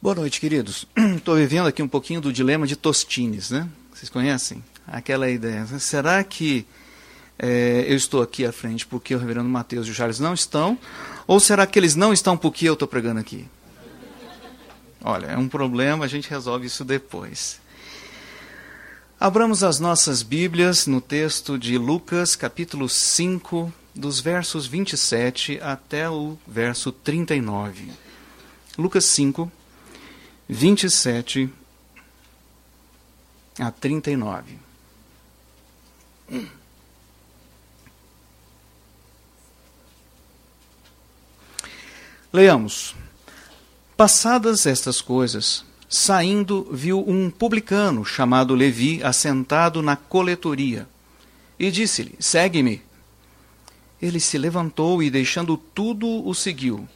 Boa noite, queridos. Estou vivendo aqui um pouquinho do dilema de Tostines, né? Vocês conhecem? Aquela ideia. Será que é, eu estou aqui à frente porque o reverendo Mateus e o Charles não estão? Ou será que eles não estão porque eu estou pregando aqui? Olha, é um problema, a gente resolve isso depois. Abramos as nossas Bíblias no texto de Lucas, capítulo 5, dos versos 27 até o verso 39. Lucas 5, 27 a 39. Leamos. Passadas estas coisas, saindo, viu um publicano chamado Levi assentado na coletoria e disse-lhe: Segue-me. Ele se levantou e, deixando tudo, o seguiu.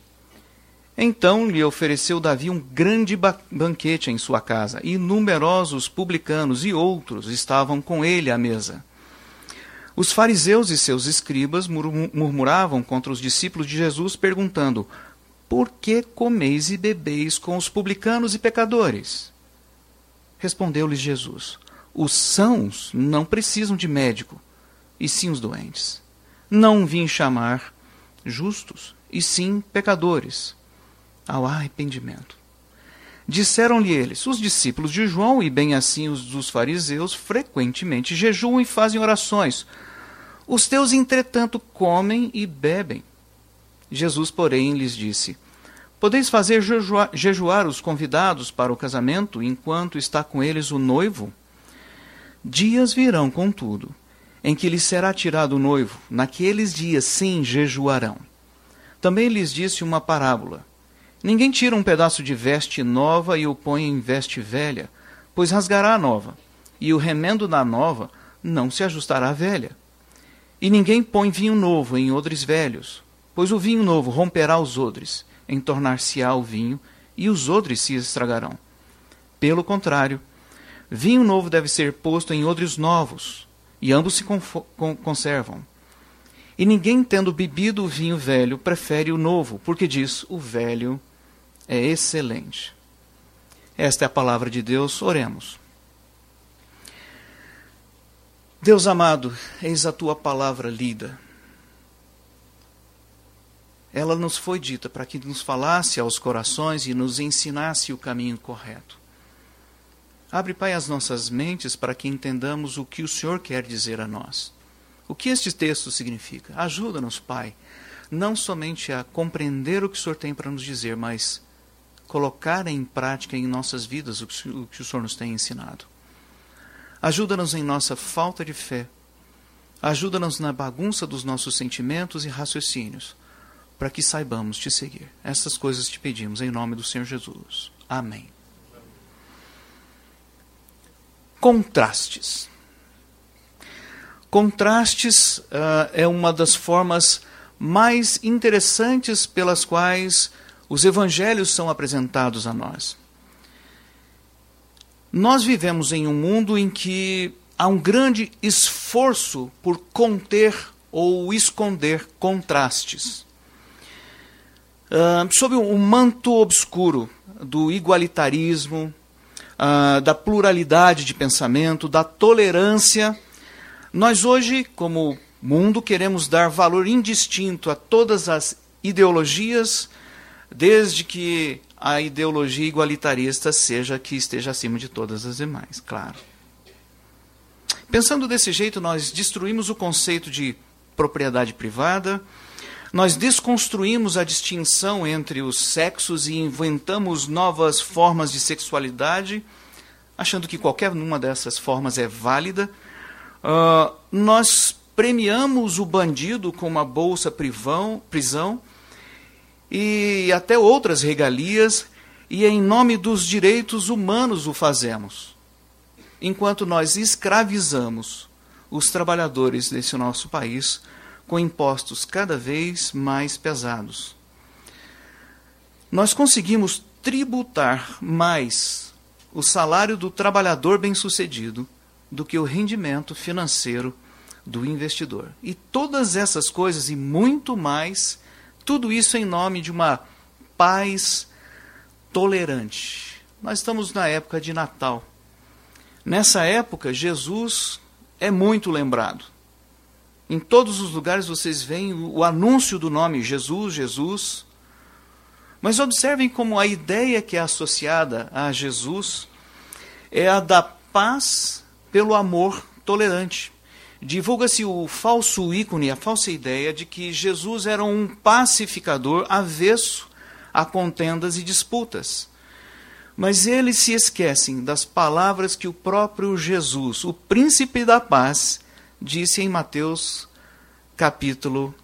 Então lhe ofereceu Davi um grande ba banquete em sua casa, e numerosos publicanos e outros estavam com ele à mesa. Os fariseus e seus escribas murmuravam contra os discípulos de Jesus, perguntando: por que comeis e bebeis com os publicanos e pecadores? Respondeu-lhes Jesus: Os sãos não precisam de médico, e sim os doentes. Não vim chamar justos, e sim pecadores, ao arrependimento. Disseram-lhe eles: Os discípulos de João, e bem assim os dos fariseus, frequentemente jejuam e fazem orações. Os teus, entretanto, comem e bebem. Jesus, porém, lhes disse: Podeis fazer jejuar, jejuar os convidados para o casamento enquanto está com eles o noivo? Dias virão, contudo, em que lhes será tirado o noivo. Naqueles dias, sim, jejuarão. Também lhes disse uma parábola. Ninguém tira um pedaço de veste nova e o põe em veste velha, pois rasgará a nova, e o remendo da nova não se ajustará à velha. E ninguém põe vinho novo em odres velhos, Pois o vinho novo romperá os odres, em tornar-se-á o vinho, e os odres se estragarão. Pelo contrário, vinho novo deve ser posto em odres novos, e ambos se conservam. E ninguém, tendo bebido o vinho velho, prefere o novo, porque diz: o velho é excelente. Esta é a palavra de Deus, oremos. Deus amado, eis a tua palavra lida ela nos foi dita para que nos falasse aos corações e nos ensinasse o caminho correto. Abre, Pai, as nossas mentes para que entendamos o que o Senhor quer dizer a nós. O que este texto significa? Ajuda-nos, Pai, não somente a compreender o que o Senhor tem para nos dizer, mas colocar em prática em nossas vidas o que o Senhor nos tem ensinado. Ajuda-nos em nossa falta de fé. Ajuda-nos na bagunça dos nossos sentimentos e raciocínios para que saibamos te seguir. Essas coisas te pedimos em nome do Senhor Jesus. Amém. Contrastes. Contrastes uh, é uma das formas mais interessantes pelas quais os evangelhos são apresentados a nós. Nós vivemos em um mundo em que há um grande esforço por conter ou esconder contrastes uh, sob o manto obscuro do igualitarismo, uh, da pluralidade de pensamento, da tolerância, nós hoje, como mundo, queremos dar valor indistinto a todas as ideologias, desde que a ideologia igualitarista seja que esteja acima de todas as demais, claro. Pensando desse jeito, nós destruímos o conceito de propriedade privada, nós desconstruímos a distinção entre os sexos e inventamos novas formas de sexualidade, achando que qualquer uma dessas formas é válida. Uh, nós premiamos o bandido com uma bolsa privão, prisão e até outras regalias, e em nome dos direitos humanos o fazemos, enquanto nós escravizamos os trabalhadores desse nosso país com impostos cada vez mais pesados. Nós conseguimos tributar mais o salário do trabalhador bem-sucedido do que o rendimento financeiro do investidor. E todas essas coisas e muito mais, tudo isso em nome de uma paz tolerante. Nós estamos na época de Natal. Nessa época, Jesus é muito lembrado. Em todos os lugares vocês veem o anúncio do nome Jesus, Jesus. Mas observem como a ideia que é associada a Jesus é a da paz pelo amor tolerante. Divulga-se o falso ícone, a falsa ideia de que Jesus era um pacificador avesso a contendas e disputas. Mas eles se esquecem das palavras que o próprio Jesus, o príncipe da paz, disse em Mateus capítulo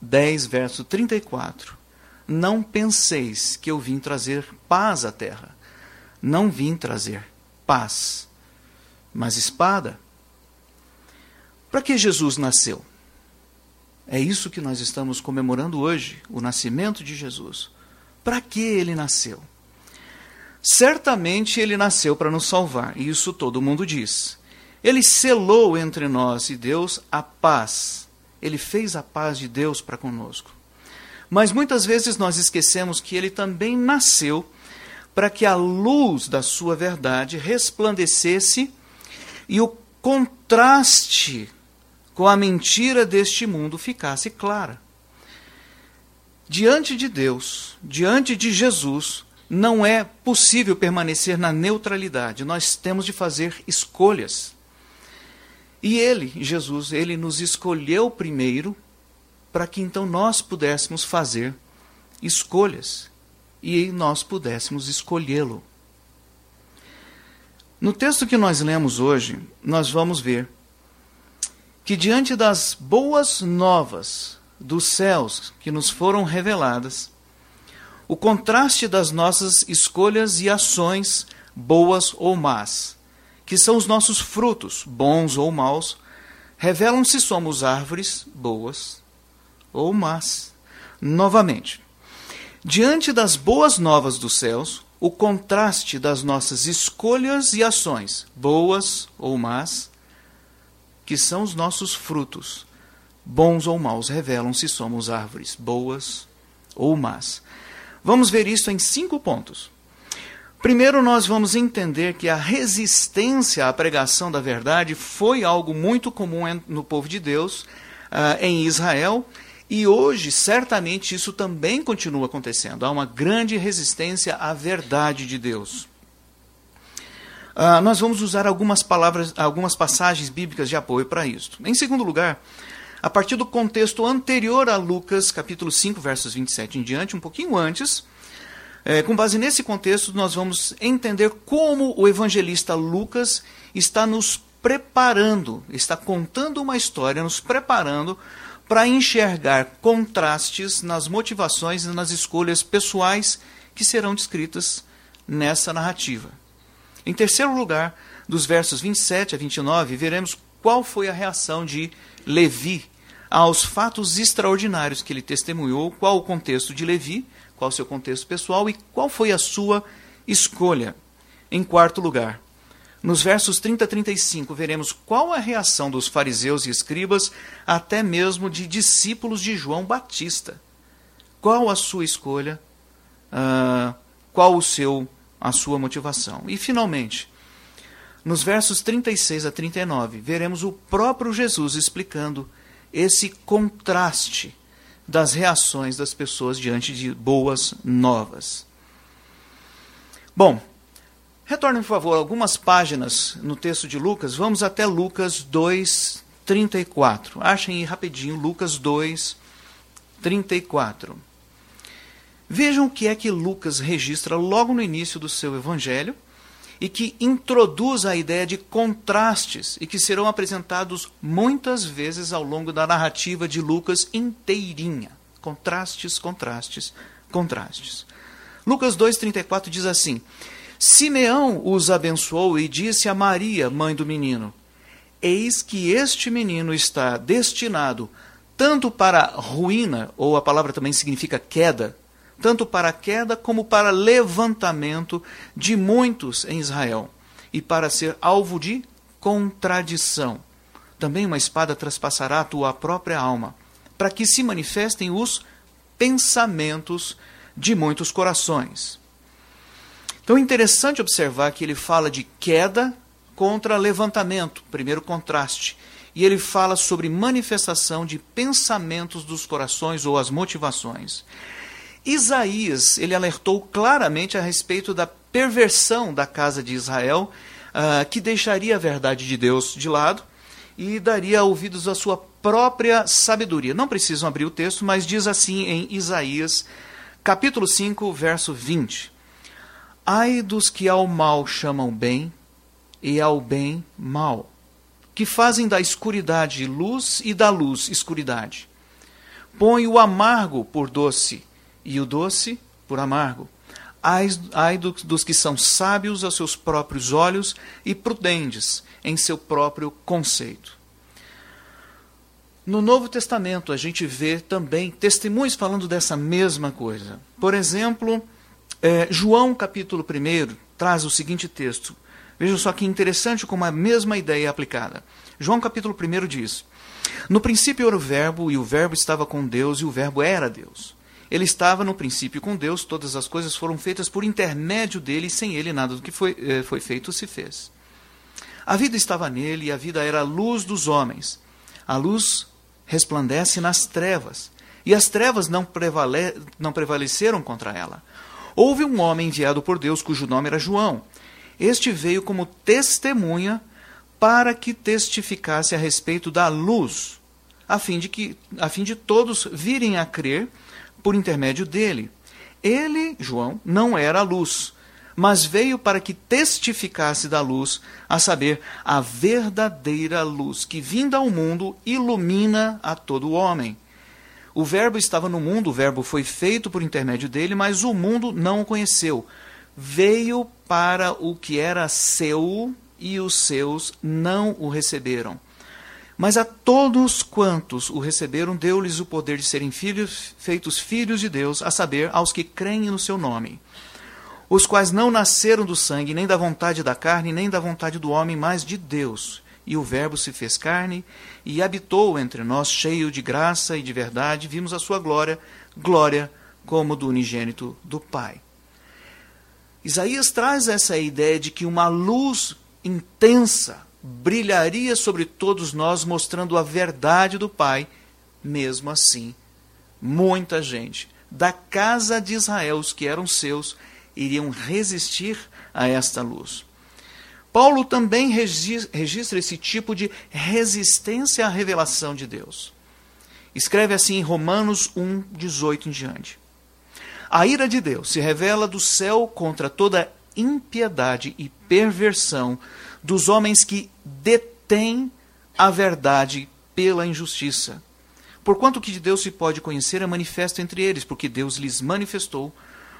10, verso 34. Não penseis que eu vim trazer paz à terra. Não vim trazer paz, mas espada. Para que Jesus nasceu? É isso que nós estamos comemorando hoje, o nascimento de Jesus. Para que ele nasceu? Certamente ele nasceu para nos salvar, e isso todo mundo diz. Ele selou entre nós e Deus a paz. Ele fez a paz de Deus para conosco. Mas muitas vezes nós esquecemos que ele também nasceu para que a luz da sua verdade resplandecesse e o contraste com a mentira deste mundo ficasse clara. Diante de Deus, diante de Jesus, não é possível permanecer na neutralidade. Nós temos de fazer escolhas. E ele, Jesus, ele nos escolheu primeiro para que então nós pudéssemos fazer escolhas e nós pudéssemos escolhê-lo. No texto que nós lemos hoje, nós vamos ver que diante das boas novas dos céus que nos foram reveladas, o contraste das nossas escolhas e ações, boas ou más, que são os nossos frutos, bons ou maus, revelam se somos árvores boas ou más. Novamente, diante das boas novas dos céus, o contraste das nossas escolhas e ações, boas ou más, que são os nossos frutos, bons ou maus, revelam se somos árvores boas ou más. Vamos ver isso em cinco pontos. Primeiro, nós vamos entender que a resistência à pregação da verdade foi algo muito comum no povo de Deus, uh, em Israel, e hoje, certamente, isso também continua acontecendo. Há uma grande resistência à verdade de Deus. Uh, nós vamos usar algumas palavras, algumas passagens bíblicas de apoio para isso. Em segundo lugar, a partir do contexto anterior a Lucas, capítulo 5, versos 27 em diante, um pouquinho antes, é, com base nesse contexto, nós vamos entender como o evangelista Lucas está nos preparando, está contando uma história, nos preparando para enxergar contrastes nas motivações e nas escolhas pessoais que serão descritas nessa narrativa. Em terceiro lugar, dos versos 27 a 29, veremos qual foi a reação de Levi aos fatos extraordinários que ele testemunhou, qual o contexto de Levi, qual o seu contexto pessoal e qual foi a sua escolha. Em quarto lugar, nos versos 30 a 35, veremos qual a reação dos fariseus e escribas, até mesmo de discípulos de João Batista. Qual a sua escolha, uh, qual o seu a sua motivação. E, finalmente, nos versos 36 a 39, veremos o próprio Jesus explicando esse contraste das reações das pessoas diante de boas novas. Bom, retorne, por favor, algumas páginas no texto de Lucas. Vamos até Lucas 2, 34. Achem aí rapidinho, Lucas 2, 34. Vejam o que é que Lucas registra logo no início do seu evangelho e que introduz a ideia de contrastes e que serão apresentados muitas vezes ao longo da narrativa de Lucas inteirinha. Contrastes, contrastes, contrastes. Lucas 2,34 diz assim: Simeão os abençoou e disse a Maria, mãe do menino: Eis que este menino está destinado tanto para ruína, ou a palavra também significa queda, tanto para a queda como para levantamento de muitos em Israel, e para ser alvo de contradição. Também uma espada traspassará a tua própria alma, para que se manifestem os pensamentos de muitos corações. Então é interessante observar que ele fala de queda contra levantamento, primeiro contraste. E ele fala sobre manifestação de pensamentos dos corações ou as motivações. Isaías, ele alertou claramente a respeito da perversão da casa de Israel, uh, que deixaria a verdade de Deus de lado e daria ouvidos à sua própria sabedoria. Não precisam abrir o texto, mas diz assim em Isaías, capítulo 5, verso 20: Ai dos que ao mal chamam bem e ao bem mal, que fazem da escuridade luz e da luz escuridade. Põe o amargo por doce e o doce por amargo. Ai, dos que são sábios aos seus próprios olhos e prudentes em seu próprio conceito. No Novo Testamento, a gente vê também testemunhos falando dessa mesma coisa. Por exemplo, é, João, capítulo 1, traz o seguinte texto: Vejam só que interessante como a mesma ideia é aplicada. João capítulo 1 diz: No princípio era o Verbo, e o Verbo estava com Deus, e o Verbo era Deus. Ele estava no princípio com Deus, todas as coisas foram feitas por intermédio dele, e sem ele nada do que foi, eh, foi feito se fez. A vida estava nele, e a vida era a luz dos homens. A luz resplandece nas trevas, e as trevas não, prevale não prevaleceram contra ela. Houve um homem enviado por Deus, cujo nome era João. Este veio como testemunha para que testificasse a respeito da luz, a fim de que a fim de todos virem a crer por intermédio dele. Ele, João, não era a luz, mas veio para que testificasse da luz, a saber, a verdadeira luz que vinda ao mundo ilumina a todo homem. O Verbo estava no mundo, o Verbo foi feito por intermédio dele, mas o mundo não o conheceu veio para o que era seu e os seus não o receberam. Mas a todos quantos o receberam, deu-lhes o poder de serem filhos, feitos filhos de Deus, a saber, aos que creem no seu nome, os quais não nasceram do sangue, nem da vontade da carne, nem da vontade do homem, mas de Deus. E o Verbo se fez carne e habitou entre nós, cheio de graça e de verdade, vimos a sua glória, glória como do unigênito do Pai. Isaías traz essa ideia de que uma luz intensa brilharia sobre todos nós, mostrando a verdade do Pai. Mesmo assim, muita gente da casa de Israel, os que eram seus, iriam resistir a esta luz. Paulo também registra esse tipo de resistência à revelação de Deus. Escreve assim em Romanos 1, 18 em diante. A ira de Deus se revela do céu contra toda impiedade e perversão dos homens que detêm a verdade pela injustiça. Porquanto o que de Deus se pode conhecer é manifesto entre eles, porque Deus lhes manifestou,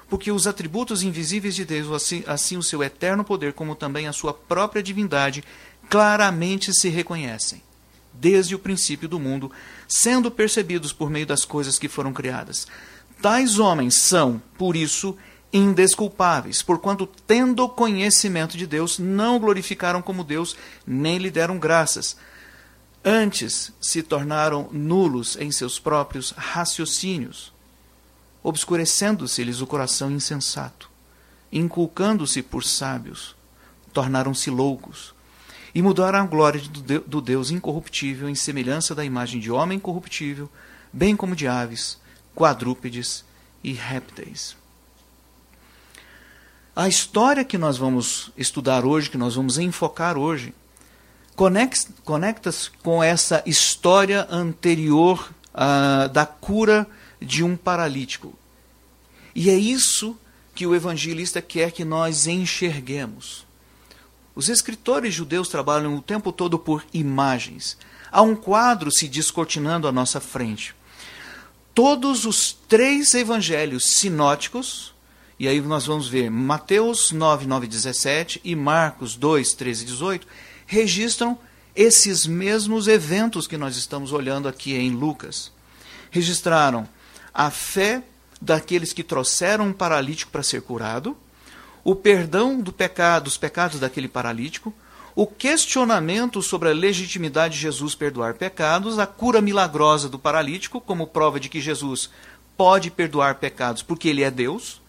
porque os atributos invisíveis de Deus, assim, assim o seu eterno poder, como também a sua própria divindade, claramente se reconhecem, desde o princípio do mundo, sendo percebidos por meio das coisas que foram criadas Tais homens são, por isso, indesculpáveis, porquanto, tendo conhecimento de Deus, não glorificaram como Deus, nem lhe deram graças. Antes se tornaram nulos em seus próprios raciocínios, obscurecendo-se-lhes o coração insensato, inculcando-se por sábios, tornaram-se loucos, e mudaram a glória do Deus incorruptível em semelhança da imagem de homem corruptível, bem como de aves, quadrúpedes e répteis. A história que nós vamos estudar hoje, que nós vamos enfocar hoje, conecta-se com essa história anterior uh, da cura de um paralítico. E é isso que o evangelista quer que nós enxerguemos. Os escritores judeus trabalham o tempo todo por imagens. Há um quadro se descortinando à nossa frente todos os três evangelhos sinóticos, e aí nós vamos ver Mateus 9, 9 17 e Marcos 2, 13 e 18, registram esses mesmos eventos que nós estamos olhando aqui em Lucas. Registraram a fé daqueles que trouxeram um paralítico para ser curado, o perdão do pecado, dos pecados daquele paralítico, o questionamento sobre a legitimidade de Jesus perdoar pecados, a cura milagrosa do paralítico, como prova de que Jesus pode perdoar pecados porque ele é Deus.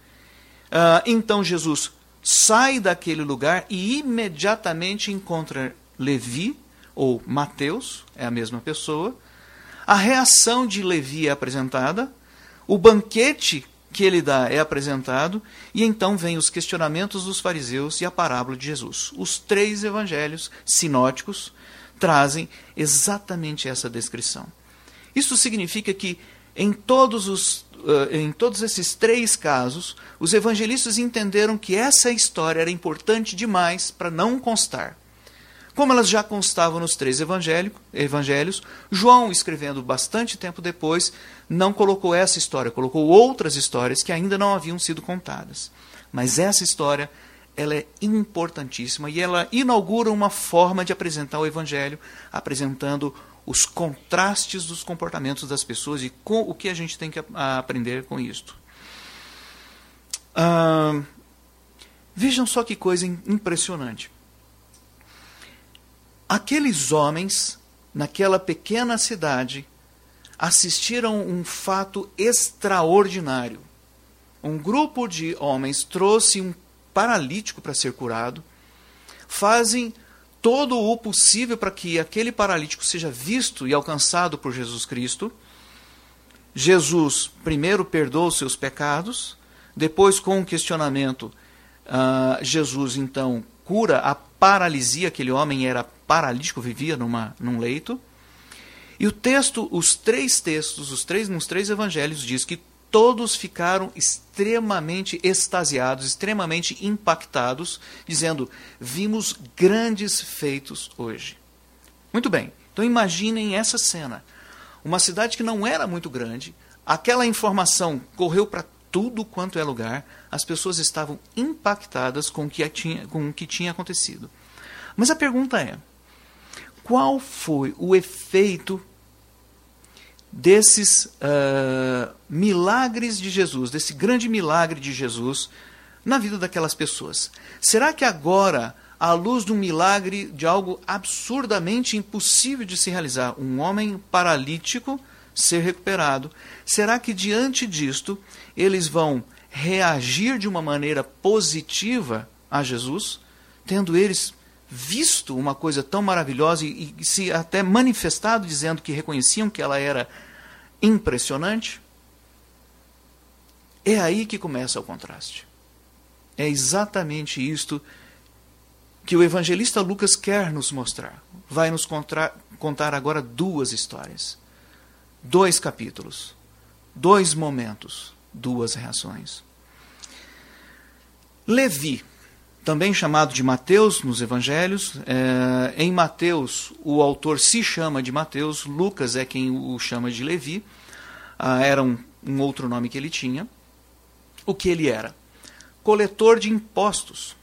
Uh, então Jesus sai daquele lugar e imediatamente encontra Levi, ou Mateus, é a mesma pessoa. A reação de Levi é apresentada, o banquete que ele dá é apresentado, e então vem os questionamentos dos fariseus e a parábola de Jesus. Os três evangelhos sinóticos trazem exatamente essa descrição. Isso significa que em todos, os, uh, em todos esses três casos, os evangelistas entenderam que essa história era importante demais para não constar. Como elas já constavam nos três evangelhos, João, escrevendo bastante tempo depois, não colocou essa história, colocou outras histórias que ainda não haviam sido contadas. Mas essa história ela é importantíssima e ela inaugura uma forma de apresentar o evangelho, apresentando os contrastes dos comportamentos das pessoas e com o que a gente tem que aprender com isto. Ah, vejam só que coisa impressionante. Aqueles homens, naquela pequena cidade, assistiram um fato extraordinário. Um grupo de homens trouxe um paralítico para ser curado, fazem todo o possível para que aquele paralítico seja visto e alcançado por Jesus Cristo. Jesus primeiro perdoa os seus pecados, depois, com o um questionamento, uh, Jesus então cura a paralisia. Aquele homem era paralítico, vivia numa, num leito. E o texto, os três textos, os três, nos três evangelhos, diz que todos ficaram extremamente extasiados, extremamente impactados, dizendo: Vimos grandes feitos hoje. Muito bem, então imaginem essa cena. Uma cidade que não era muito grande, aquela informação correu para tudo quanto é lugar, as pessoas estavam impactadas com o que tinha, com o que tinha acontecido. Mas a pergunta é: qual foi o efeito desses uh, milagres de Jesus, desse grande milagre de Jesus na vida daquelas pessoas. Será que agora, à luz de um milagre, de algo absurdamente impossível de se realizar, um homem paralítico ser recuperado, será que diante disto eles vão reagir de uma maneira positiva a Jesus, tendo eles visto uma coisa tão maravilhosa e, e se até manifestado dizendo que reconheciam que ela era impressionante, é aí que começa o contraste. É exatamente isto que o evangelista Lucas quer nos mostrar. Vai nos contar agora duas histórias, dois capítulos, dois momentos, duas reações. Levi, também chamado de Mateus nos evangelhos. É, em Mateus, o autor se chama de Mateus, Lucas é quem o chama de Levi. Ah, era um, um outro nome que ele tinha. O que ele era? Coletor de impostos.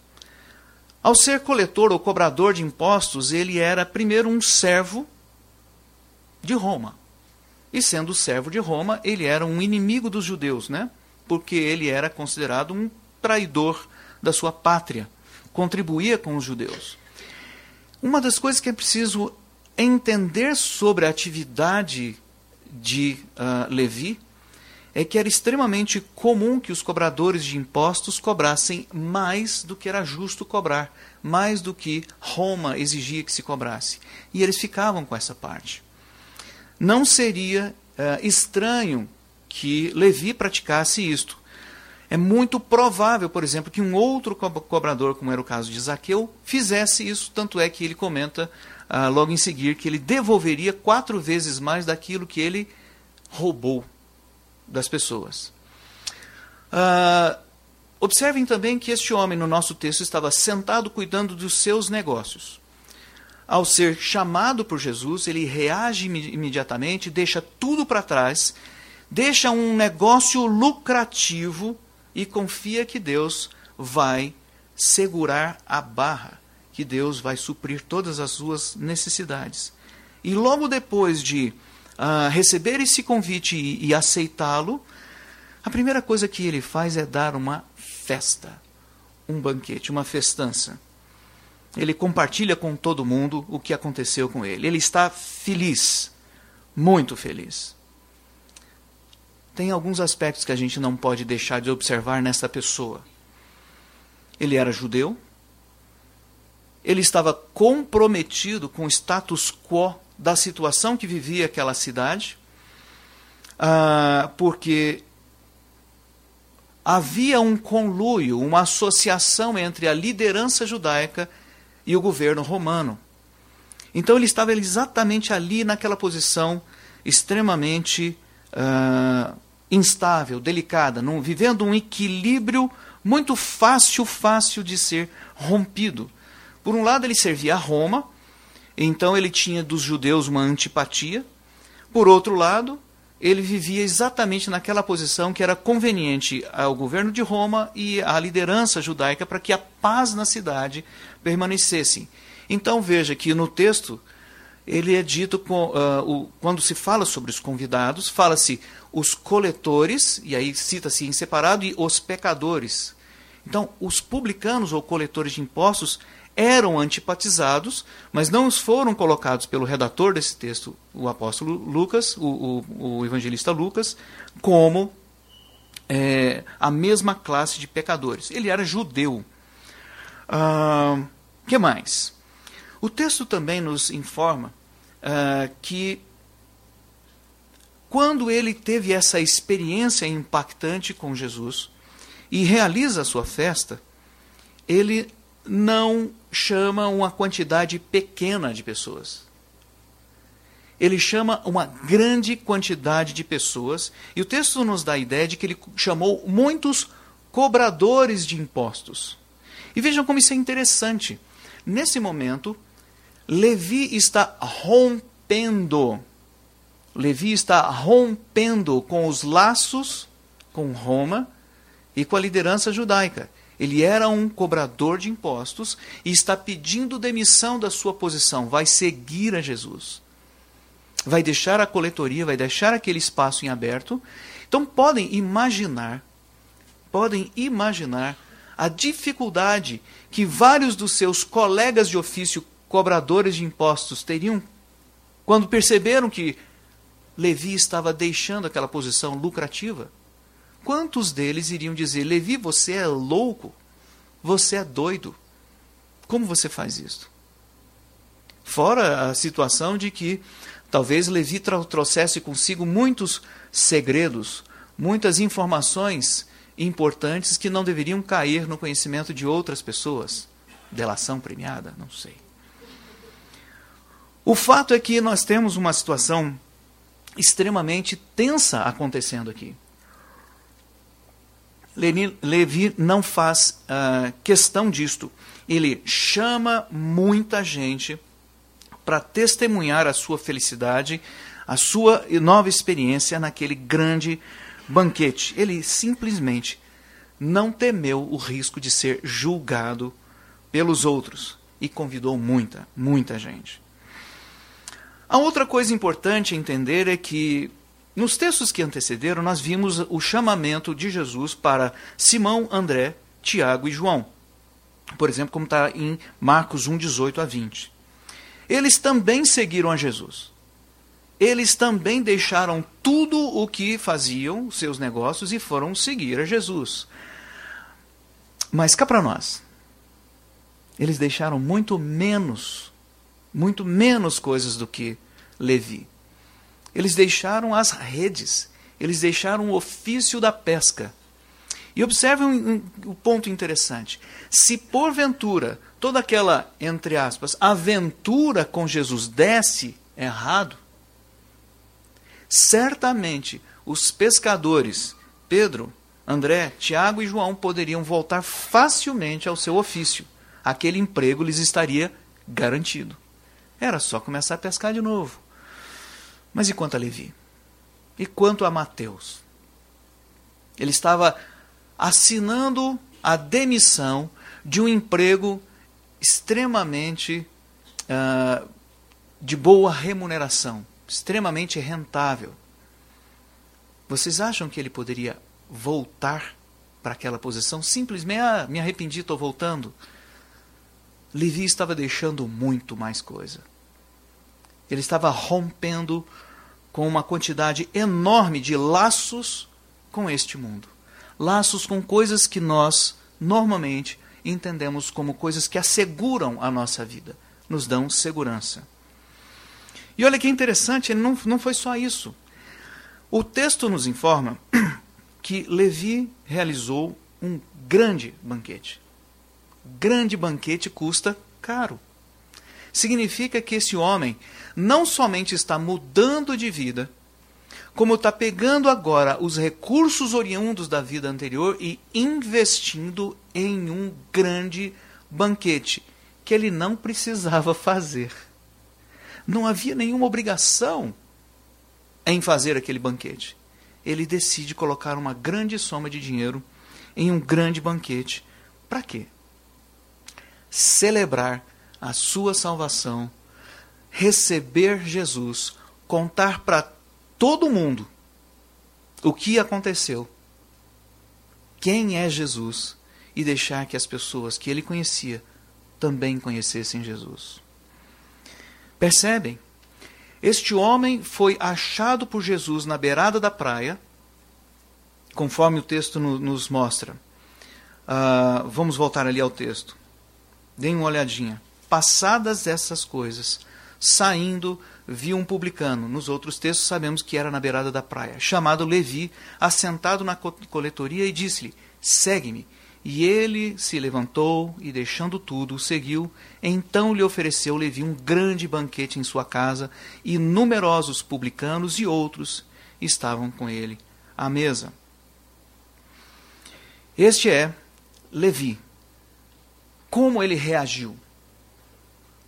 Ao ser coletor ou cobrador de impostos, ele era primeiro um servo de Roma. E sendo servo de Roma, ele era um inimigo dos judeus, né? Porque ele era considerado um traidor da sua pátria, contribuía com os judeus. Uma das coisas que é preciso entender sobre a atividade de uh, Levi é que era extremamente comum que os cobradores de impostos cobrassem mais do que era justo cobrar, mais do que Roma exigia que se cobrasse. E eles ficavam com essa parte. Não seria uh, estranho que Levi praticasse isto. É muito provável, por exemplo, que um outro cobrador, como era o caso de Zaqueu, fizesse isso, tanto é que ele comenta ah, logo em seguir que ele devolveria quatro vezes mais daquilo que ele roubou das pessoas. Ah, observem também que este homem, no nosso texto, estava sentado cuidando dos seus negócios. Ao ser chamado por Jesus, ele reage imediatamente, deixa tudo para trás, deixa um negócio lucrativo e confia que Deus vai segurar a barra, que Deus vai suprir todas as suas necessidades. E logo depois de uh, receber esse convite e, e aceitá-lo, a primeira coisa que ele faz é dar uma festa, um banquete, uma festança. Ele compartilha com todo mundo o que aconteceu com ele. Ele está feliz, muito feliz tem alguns aspectos que a gente não pode deixar de observar nessa pessoa. ele era judeu, ele estava comprometido com o status quo da situação que vivia aquela cidade, ah, porque havia um conluio, uma associação entre a liderança judaica e o governo romano. Então ele estava exatamente ali naquela posição extremamente uh, instável, delicada, num, vivendo um equilíbrio muito fácil, fácil de ser rompido. Por um lado, ele servia a Roma, então ele tinha dos judeus uma antipatia. Por outro lado, ele vivia exatamente naquela posição que era conveniente ao governo de Roma e à liderança judaica para que a paz na cidade permanecesse. Então veja que no texto ele é dito com, uh, o, quando se fala sobre os convidados, fala-se os coletores, e aí cita-se em separado, e os pecadores. Então, os publicanos ou coletores de impostos eram antipatizados, mas não foram colocados pelo redator desse texto, o apóstolo Lucas, o, o, o evangelista Lucas, como é, a mesma classe de pecadores. Ele era judeu. O uh, que mais? O texto também nos informa uh, que quando ele teve essa experiência impactante com Jesus e realiza a sua festa, ele não chama uma quantidade pequena de pessoas. Ele chama uma grande quantidade de pessoas, e o texto nos dá a ideia de que ele chamou muitos cobradores de impostos. E vejam como isso é interessante. Nesse momento, Levi está rompendo. Levi está rompendo com os laços com Roma e com a liderança judaica. Ele era um cobrador de impostos e está pedindo demissão da sua posição, vai seguir a Jesus. Vai deixar a coletoria, vai deixar aquele espaço em aberto. Então podem imaginar, podem imaginar a dificuldade que vários dos seus colegas de ofício cobradores de impostos teriam quando perceberam que Levi estava deixando aquela posição lucrativa? Quantos deles iriam dizer: Levi, você é louco? Você é doido? Como você faz isso? Fora a situação de que talvez Levi trouxesse consigo muitos segredos, muitas informações importantes que não deveriam cair no conhecimento de outras pessoas. Delação premiada? Não sei. O fato é que nós temos uma situação extremamente tensa acontecendo aqui. Levi não faz uh, questão disto. Ele chama muita gente para testemunhar a sua felicidade, a sua nova experiência naquele grande banquete. Ele simplesmente não temeu o risco de ser julgado pelos outros e convidou muita, muita gente. A outra coisa importante a entender é que nos textos que antecederam nós vimos o chamamento de Jesus para Simão, André, Tiago e João. Por exemplo, como está em Marcos 1, 18 a 20. Eles também seguiram a Jesus. Eles também deixaram tudo o que faziam, seus negócios, e foram seguir a Jesus. Mas cá para nós, eles deixaram muito menos muito menos coisas do que Levi. Eles deixaram as redes, eles deixaram o ofício da pesca. E observem um, um, um ponto interessante. Se porventura toda aquela, entre aspas, aventura com Jesus desse errado, certamente os pescadores, Pedro, André, Tiago e João, poderiam voltar facilmente ao seu ofício. Aquele emprego lhes estaria garantido. Era só começar a pescar de novo. Mas e quanto a Levi? E quanto a Mateus? Ele estava assinando a demissão de um emprego extremamente uh, de boa remuneração, extremamente rentável. Vocês acham que ele poderia voltar para aquela posição? Simplesmente, ah, me arrependi, estou voltando. Levi estava deixando muito mais coisa. Ele estava rompendo com uma quantidade enorme de laços com este mundo. Laços com coisas que nós, normalmente, entendemos como coisas que asseguram a nossa vida, nos dão segurança. E olha que interessante, não, não foi só isso. O texto nos informa que Levi realizou um grande banquete. Grande banquete custa caro. Significa que esse homem não somente está mudando de vida, como está pegando agora os recursos oriundos da vida anterior e investindo em um grande banquete que ele não precisava fazer. Não havia nenhuma obrigação em fazer aquele banquete. Ele decide colocar uma grande soma de dinheiro em um grande banquete. Para quê? Celebrar a sua salvação, receber Jesus, contar para todo mundo o que aconteceu, quem é Jesus e deixar que as pessoas que ele conhecia também conhecessem Jesus. Percebem? Este homem foi achado por Jesus na beirada da praia, conforme o texto no, nos mostra. Uh, vamos voltar ali ao texto. Deem uma olhadinha. Passadas essas coisas, saindo, viu um publicano. Nos outros textos sabemos que era na beirada da praia, chamado Levi, assentado na coletoria, e disse-lhe: Segue-me. E ele se levantou e, deixando tudo, o seguiu. Então lhe ofereceu Levi um grande banquete em sua casa, e numerosos publicanos e outros estavam com ele à mesa. Este é Levi. Como ele reagiu?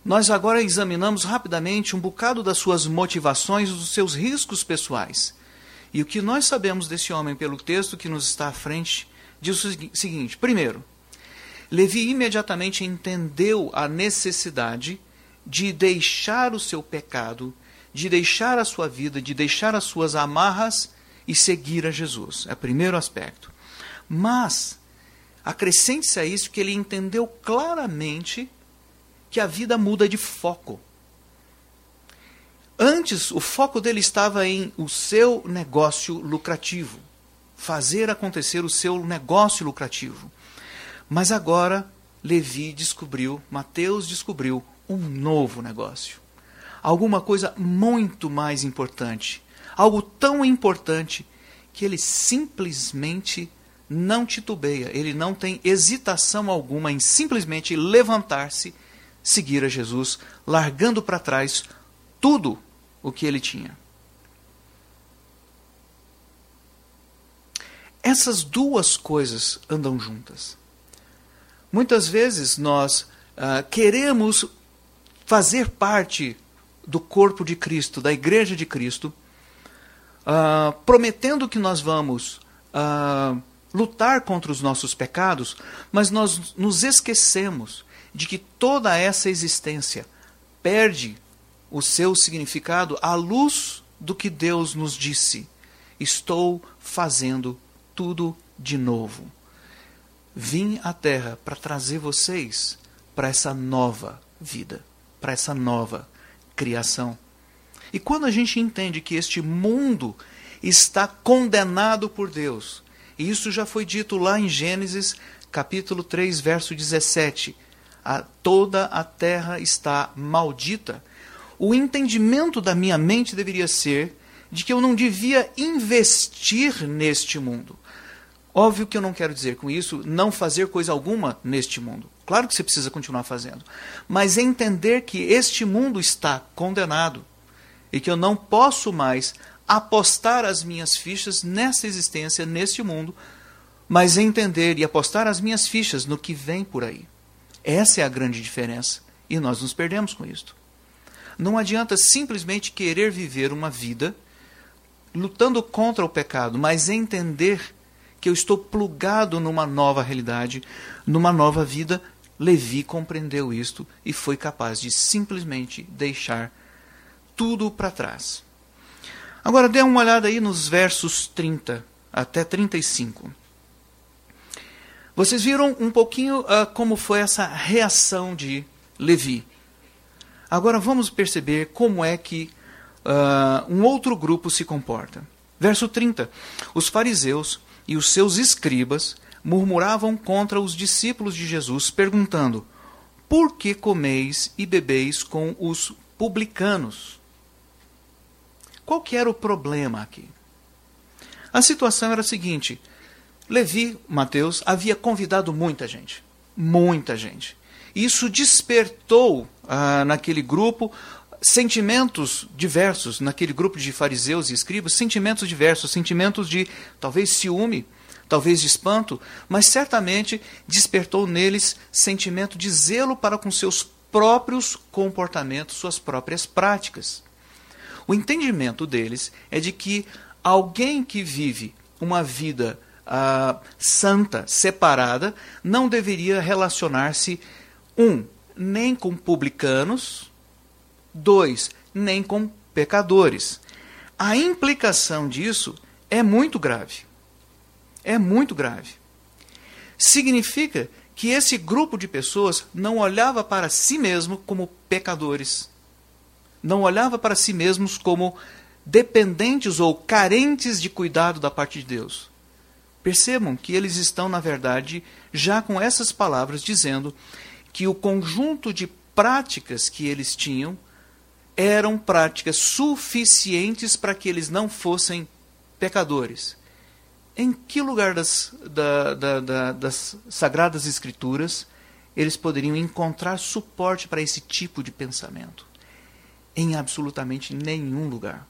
Nós agora examinamos rapidamente um bocado das suas motivações, dos seus riscos pessoais. E o que nós sabemos desse homem pelo texto que nos está à frente diz o seguinte: primeiro, Levi imediatamente entendeu a necessidade de deixar o seu pecado, de deixar a sua vida, de deixar as suas amarras e seguir a Jesus. É o primeiro aspecto. Mas, acrescente-se a isso que ele entendeu claramente que a vida muda de foco. Antes, o foco dele estava em o seu negócio lucrativo fazer acontecer o seu negócio lucrativo. Mas agora Levi descobriu, Mateus descobriu um novo negócio. Alguma coisa muito mais importante. Algo tão importante que ele simplesmente não titubeia, ele não tem hesitação alguma em simplesmente levantar-se, seguir a Jesus, largando para trás tudo o que ele tinha. Essas duas coisas andam juntas. Muitas vezes nós uh, queremos fazer parte do corpo de Cristo, da igreja de Cristo, uh, prometendo que nós vamos uh, lutar contra os nossos pecados, mas nós nos esquecemos de que toda essa existência perde o seu significado à luz do que Deus nos disse: Estou fazendo tudo de novo. Vim à Terra para trazer vocês para essa nova vida, para essa nova criação. E quando a gente entende que este mundo está condenado por Deus, e isso já foi dito lá em Gênesis capítulo 3, verso 17, a, toda a terra está maldita. O entendimento da minha mente deveria ser de que eu não devia investir neste mundo. Óbvio que eu não quero dizer com isso não fazer coisa alguma neste mundo. Claro que você precisa continuar fazendo. Mas entender que este mundo está condenado e que eu não posso mais apostar as minhas fichas nessa existência, neste mundo, mas entender e apostar as minhas fichas no que vem por aí. Essa é a grande diferença. E nós nos perdemos com isto. Não adianta simplesmente querer viver uma vida lutando contra o pecado, mas entender que eu estou plugado numa nova realidade, numa nova vida. Levi compreendeu isto e foi capaz de simplesmente deixar tudo para trás. Agora dê uma olhada aí nos versos 30 até 35. Vocês viram um pouquinho uh, como foi essa reação de Levi. Agora vamos perceber como é que uh, um outro grupo se comporta. Verso 30. Os fariseus e os seus escribas murmuravam contra os discípulos de Jesus, perguntando: Por que comeis e bebeis com os publicanos? Qual que era o problema aqui? A situação era a seguinte: Levi, Mateus, havia convidado muita gente. Muita gente. Isso despertou ah, naquele grupo sentimentos diversos, naquele grupo de fariseus e escribas, sentimentos diversos, sentimentos de talvez ciúme, talvez de espanto, mas certamente despertou neles sentimento de zelo para com seus próprios comportamentos, suas próprias práticas. O entendimento deles é de que alguém que vive uma vida uh, santa, separada, não deveria relacionar-se, um, nem com publicanos, dois, nem com pecadores. A implicação disso é muito grave é muito grave. Significa que esse grupo de pessoas não olhava para si mesmo como pecadores, não olhava para si mesmos como dependentes ou carentes de cuidado da parte de Deus. Percebam que eles estão, na verdade, já com essas palavras dizendo que o conjunto de práticas que eles tinham eram práticas suficientes para que eles não fossem pecadores em que lugar das, da, da, da, das Sagradas Escrituras eles poderiam encontrar suporte para esse tipo de pensamento? Em absolutamente nenhum lugar.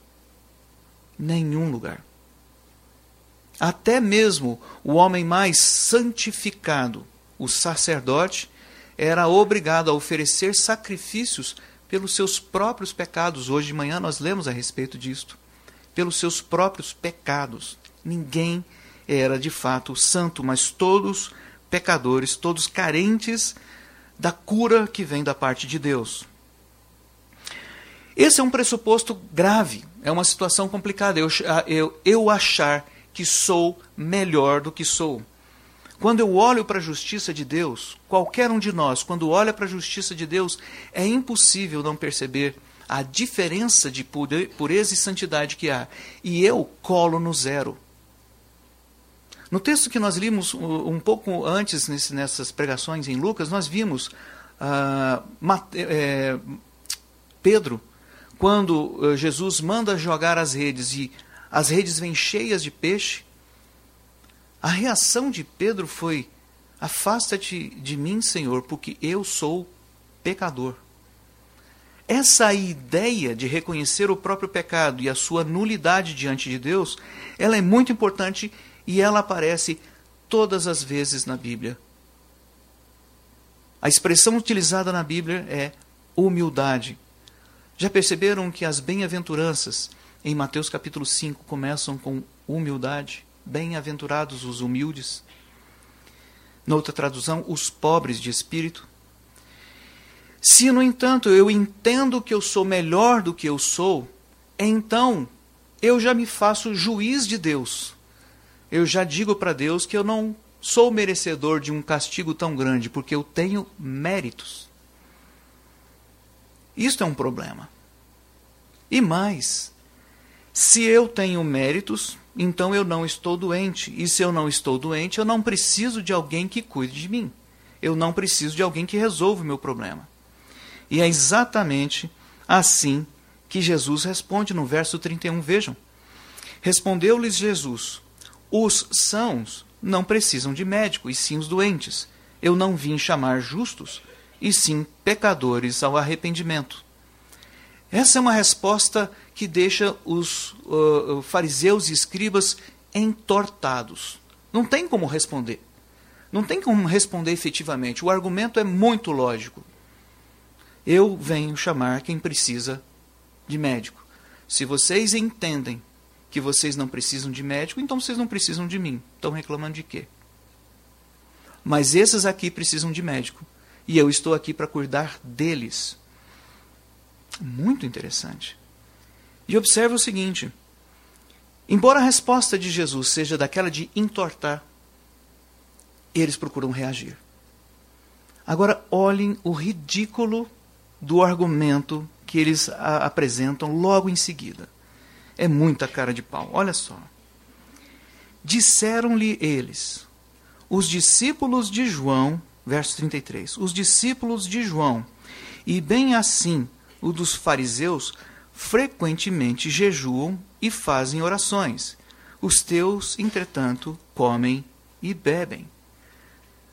Nenhum lugar. Até mesmo o homem mais santificado, o sacerdote, era obrigado a oferecer sacrifícios pelos seus próprios pecados. Hoje de manhã nós lemos a respeito disto. Pelos seus próprios pecados. Ninguém era de fato santo, mas todos pecadores, todos carentes da cura que vem da parte de Deus. Esse é um pressuposto grave, é uma situação complicada. Eu, eu, eu achar que sou melhor do que sou. Quando eu olho para a justiça de Deus, qualquer um de nós, quando olha para a justiça de Deus, é impossível não perceber a diferença de pureza e santidade que há. E eu colo no zero. No texto que nós limos um pouco antes nesse, nessas pregações em Lucas, nós vimos Mate, é, Pedro, quando uh, Jesus manda jogar as redes e as redes vêm cheias de peixe, a reação de Pedro foi: Afasta-te de mim, Senhor, porque eu sou pecador. Essa ideia de reconhecer o próprio pecado e a sua nulidade diante de Deus, ela é muito importante e ela aparece todas as vezes na Bíblia. A expressão utilizada na Bíblia é humildade. Já perceberam que as bem-aventuranças em Mateus capítulo 5 começam com humildade? Bem-aventurados os humildes. Noutra tradução, os pobres de espírito. Se, no entanto, eu entendo que eu sou melhor do que eu sou, então eu já me faço juiz de Deus eu já digo para Deus que eu não sou merecedor de um castigo tão grande, porque eu tenho méritos. Isto é um problema. E mais, se eu tenho méritos, então eu não estou doente. E se eu não estou doente, eu não preciso de alguém que cuide de mim. Eu não preciso de alguém que resolva o meu problema. E é exatamente assim que Jesus responde no verso 31. Vejam. Respondeu-lhes Jesus: os sãos não precisam de médico, e sim os doentes. Eu não vim chamar justos, e sim pecadores ao arrependimento. Essa é uma resposta que deixa os uh, fariseus e escribas entortados. Não tem como responder. Não tem como responder efetivamente. O argumento é muito lógico. Eu venho chamar quem precisa de médico. Se vocês entendem que vocês não precisam de médico, então vocês não precisam de mim. Estão reclamando de quê? Mas esses aqui precisam de médico. E eu estou aqui para cuidar deles. Muito interessante. E observe o seguinte: embora a resposta de Jesus seja daquela de entortar, eles procuram reagir. Agora, olhem o ridículo do argumento que eles apresentam logo em seguida. É muita cara de pau. Olha só. Disseram-lhe eles: os discípulos de João, verso 33, os discípulos de João, e bem assim o dos fariseus, frequentemente jejuam e fazem orações. Os teus, entretanto, comem e bebem.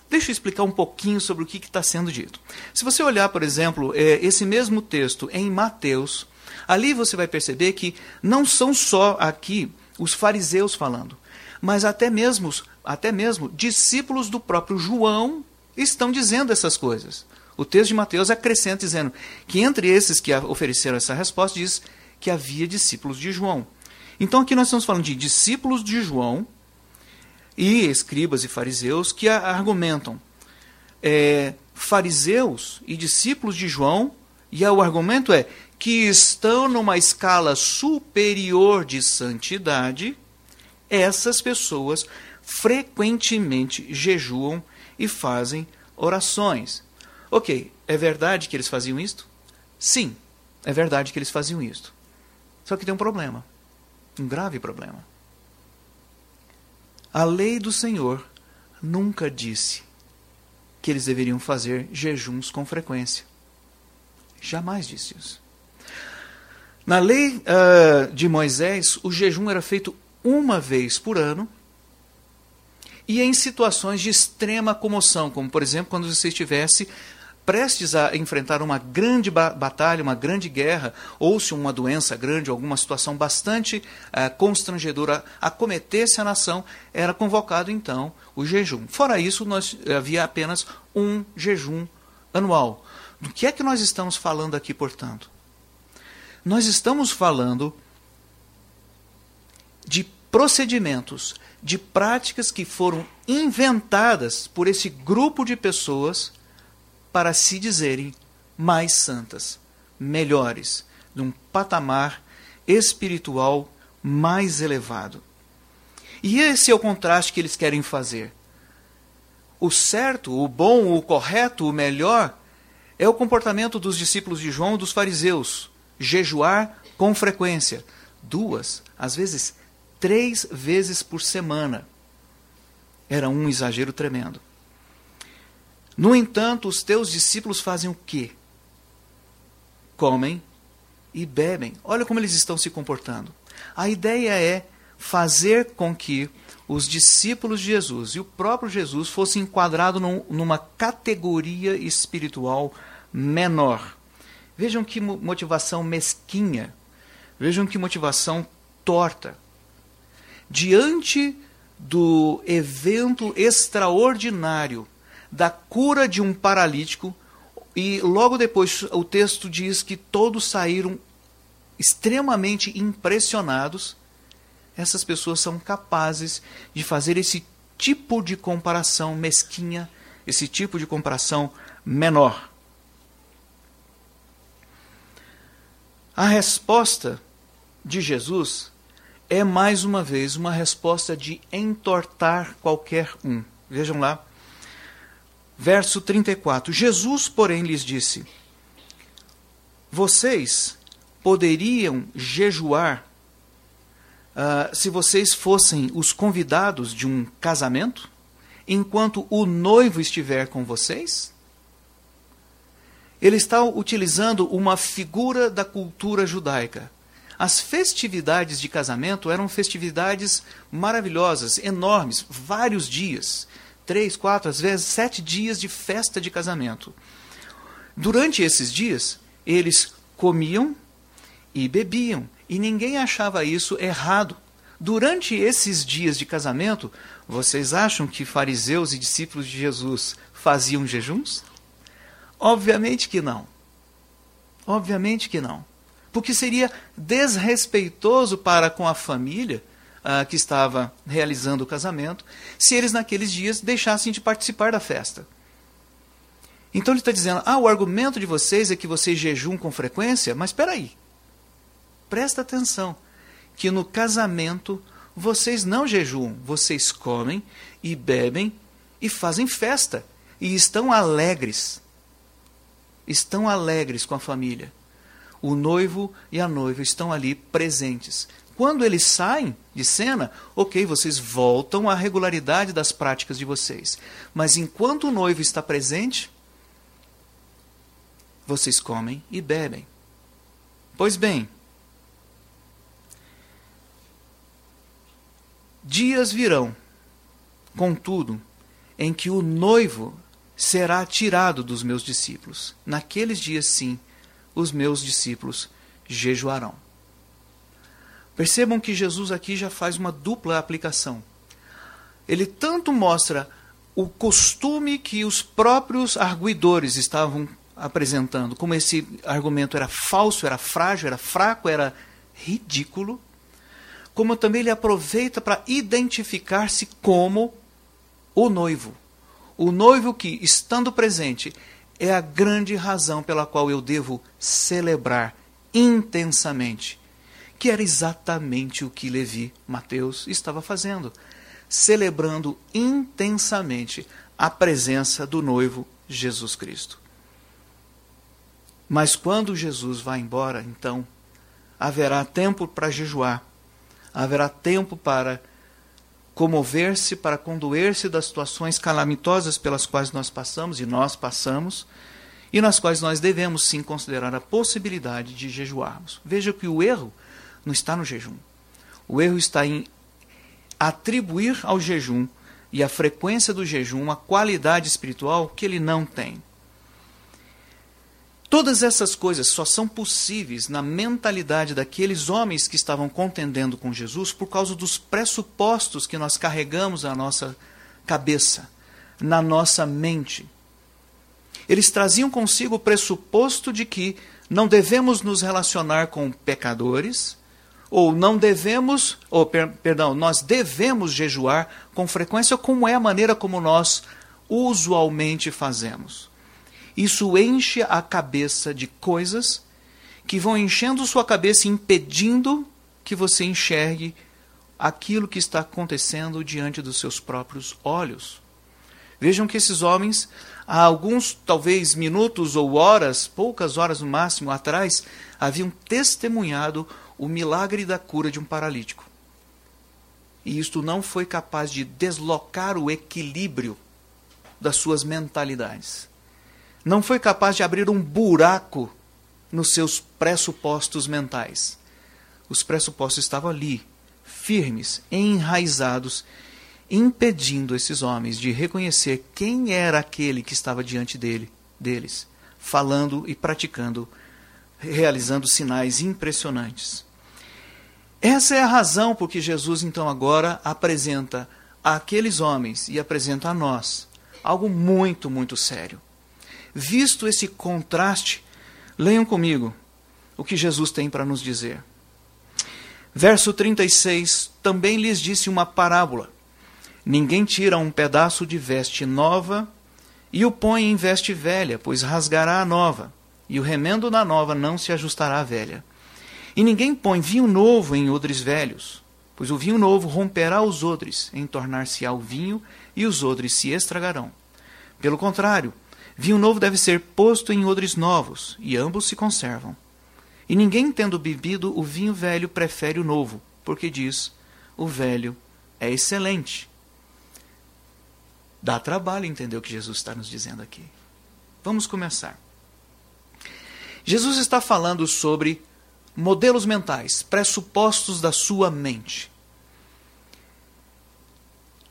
Deixa eu explicar um pouquinho sobre o que está sendo dito. Se você olhar, por exemplo, é, esse mesmo texto em Mateus, ali você vai perceber que não são só aqui os fariseus falando, mas até mesmo, até mesmo discípulos do próprio João estão dizendo essas coisas. O texto de Mateus acrescenta dizendo que entre esses que ofereceram essa resposta diz que havia discípulos de João. Então aqui nós estamos falando de discípulos de João e escribas e fariseus que argumentam. É, fariseus e discípulos de João, e o argumento é que estão numa escala superior de santidade, essas pessoas frequentemente jejuam e fazem orações. Ok, é verdade que eles faziam isto? Sim, é verdade que eles faziam isto. Só que tem um problema, um grave problema. A lei do Senhor nunca disse que eles deveriam fazer jejuns com frequência. Jamais disse isso. Na lei uh, de Moisés, o jejum era feito uma vez por ano e em situações de extrema comoção, como por exemplo quando você estivesse prestes a enfrentar uma grande ba batalha, uma grande guerra, ou se uma doença grande, alguma situação bastante uh, constrangedora acometesse a nação, era convocado então o jejum. Fora isso, nós havia apenas um jejum anual. Do que é que nós estamos falando aqui, portanto? Nós estamos falando de procedimentos, de práticas que foram inventadas por esse grupo de pessoas para se dizerem mais santas, melhores, num patamar espiritual mais elevado. E esse é o contraste que eles querem fazer. O certo, o bom, o correto, o melhor é o comportamento dos discípulos de João dos fariseus. Jejuar com frequência, duas, às vezes três vezes por semana. Era um exagero tremendo. No entanto, os teus discípulos fazem o quê? Comem e bebem. Olha como eles estão se comportando. A ideia é fazer com que os discípulos de Jesus e o próprio Jesus fossem enquadrados num, numa categoria espiritual menor. Vejam que motivação mesquinha. Vejam que motivação torta. Diante do evento extraordinário da cura de um paralítico, e logo depois o texto diz que todos saíram extremamente impressionados. Essas pessoas são capazes de fazer esse tipo de comparação mesquinha, esse tipo de comparação menor. A resposta de Jesus é mais uma vez uma resposta de entortar qualquer um. Vejam lá, Verso 34: Jesus, porém, lhes disse: Vocês poderiam jejuar uh, se vocês fossem os convidados de um casamento, enquanto o noivo estiver com vocês? Ele está utilizando uma figura da cultura judaica. As festividades de casamento eram festividades maravilhosas, enormes, vários dias três, quatro, às vezes sete dias de festa de casamento. Durante esses dias, eles comiam e bebiam, e ninguém achava isso errado. Durante esses dias de casamento, vocês acham que fariseus e discípulos de Jesus faziam jejuns? Obviamente que não. Obviamente que não. Porque seria desrespeitoso para com a família uh, que estava realizando o casamento, se eles naqueles dias deixassem de participar da festa. Então ele está dizendo: ah, o argumento de vocês é que vocês jejum com frequência, mas espera aí. Presta atenção que no casamento vocês não jejuam, vocês comem e bebem e fazem festa e estão alegres. Estão alegres com a família. O noivo e a noiva estão ali presentes. Quando eles saem, de cena, ok, vocês voltam à regularidade das práticas de vocês. Mas enquanto o noivo está presente, vocês comem e bebem. Pois bem, dias virão, contudo, em que o noivo será tirado dos meus discípulos. Naqueles dias, sim, os meus discípulos jejuarão. Percebam que Jesus aqui já faz uma dupla aplicação. Ele tanto mostra o costume que os próprios arguidores estavam apresentando, como esse argumento era falso, era frágil, era fraco, era ridículo, como também ele aproveita para identificar-se como o noivo. O noivo que, estando presente, é a grande razão pela qual eu devo celebrar intensamente que era exatamente o que Levi Mateus estava fazendo, celebrando intensamente a presença do noivo Jesus Cristo. Mas quando Jesus vai embora, então, haverá tempo para jejuar, haverá tempo para comover-se, para condoer-se das situações calamitosas pelas quais nós passamos e nós passamos, e nas quais nós devemos sim considerar a possibilidade de jejuarmos. Veja que o erro não está no jejum. O erro está em atribuir ao jejum e à frequência do jejum uma qualidade espiritual que ele não tem. Todas essas coisas só são possíveis na mentalidade daqueles homens que estavam contendendo com Jesus por causa dos pressupostos que nós carregamos na nossa cabeça, na nossa mente. Eles traziam consigo o pressuposto de que não devemos nos relacionar com pecadores, ou não devemos, ou per, perdão, nós devemos jejuar com frequência, como é a maneira como nós usualmente fazemos. Isso enche a cabeça de coisas que vão enchendo sua cabeça, impedindo que você enxergue aquilo que está acontecendo diante dos seus próprios olhos. Vejam que esses homens, há alguns, talvez minutos ou horas, poucas horas no máximo atrás, haviam testemunhado o milagre da cura de um paralítico. E isto não foi capaz de deslocar o equilíbrio das suas mentalidades. Não foi capaz de abrir um buraco nos seus pressupostos mentais. Os pressupostos estavam ali, firmes, enraizados, impedindo esses homens de reconhecer quem era aquele que estava diante dele, deles, falando e praticando realizando sinais impressionantes. Essa é a razão por que Jesus então agora apresenta àqueles homens e apresenta a nós algo muito, muito sério. Visto esse contraste, leiam comigo o que Jesus tem para nos dizer. Verso 36: Também lhes disse uma parábola: Ninguém tira um pedaço de veste nova e o põe em veste velha, pois rasgará a nova e o remendo da nova não se ajustará à velha. E ninguém põe vinho novo em odres velhos, pois o vinho novo romperá os odres, em tornar-se ao vinho, e os odres se estragarão. Pelo contrário, vinho novo deve ser posto em odres novos, e ambos se conservam. E ninguém, tendo bebido o vinho velho, prefere o novo, porque diz: o velho é excelente. Dá trabalho entender o que Jesus está nos dizendo aqui. Vamos começar. Jesus está falando sobre modelos mentais, pressupostos da sua mente.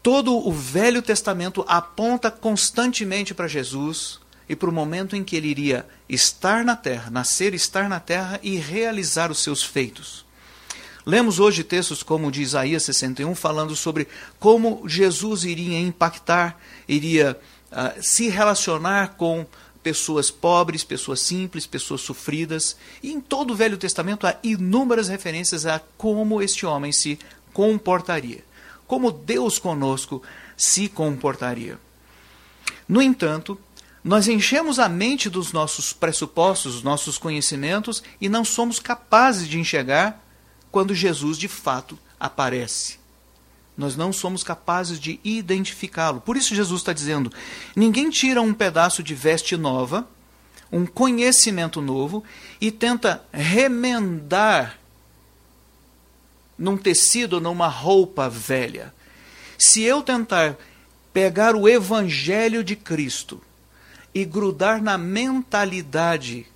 Todo o Velho Testamento aponta constantemente para Jesus e para o momento em que ele iria estar na terra, nascer, estar na terra e realizar os seus feitos. Lemos hoje textos como o de Isaías 61, falando sobre como Jesus iria impactar, iria uh, se relacionar com pessoas pobres, pessoas simples, pessoas sofridas. E em todo o Velho Testamento há inúmeras referências a como este homem se comportaria, como Deus conosco se comportaria. No entanto, nós enchemos a mente dos nossos pressupostos, dos nossos conhecimentos e não somos capazes de enxergar quando Jesus de fato aparece. Nós não somos capazes de identificá-lo. Por isso, Jesus está dizendo: ninguém tira um pedaço de veste nova, um conhecimento novo, e tenta remendar num tecido, numa roupa velha. Se eu tentar pegar o evangelho de Cristo e grudar na mentalidade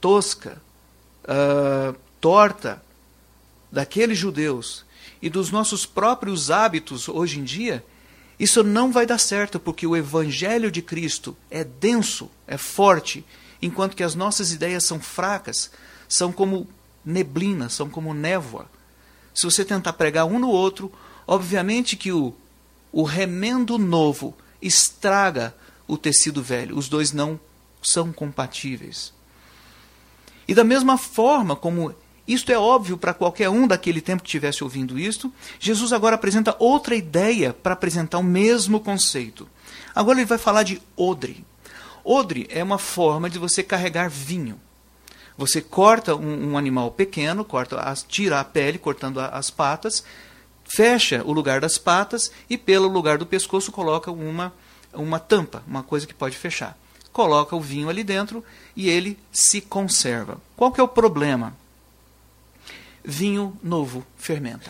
tosca, uh, torta daqueles judeus e dos nossos próprios hábitos hoje em dia, isso não vai dar certo, porque o evangelho de Cristo é denso, é forte, enquanto que as nossas ideias são fracas, são como neblina, são como névoa. Se você tentar pregar um no outro, obviamente que o, o remendo novo estraga o tecido velho. Os dois não são compatíveis. E da mesma forma como isto é óbvio para qualquer um daquele tempo que estivesse ouvindo isto, Jesus agora apresenta outra ideia para apresentar o mesmo conceito. Agora ele vai falar de odre. Odre é uma forma de você carregar vinho. Você corta um, um animal pequeno, corta, as, tira a pele, cortando a, as patas, fecha o lugar das patas e pelo lugar do pescoço coloca uma, uma tampa, uma coisa que pode fechar. Coloca o vinho ali dentro e ele se conserva. Qual que é o problema? Vinho novo fermenta.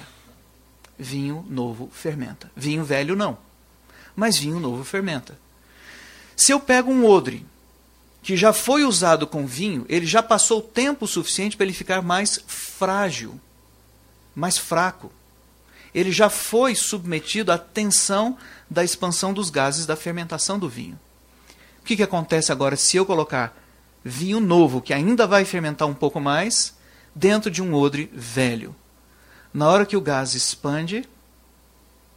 Vinho novo fermenta. Vinho velho não. Mas vinho novo fermenta. Se eu pego um odre que já foi usado com vinho, ele já passou tempo suficiente para ele ficar mais frágil, mais fraco. Ele já foi submetido à tensão da expansão dos gases da fermentação do vinho. O que, que acontece agora se eu colocar vinho novo, que ainda vai fermentar um pouco mais, dentro de um odre velho? Na hora que o gás expande,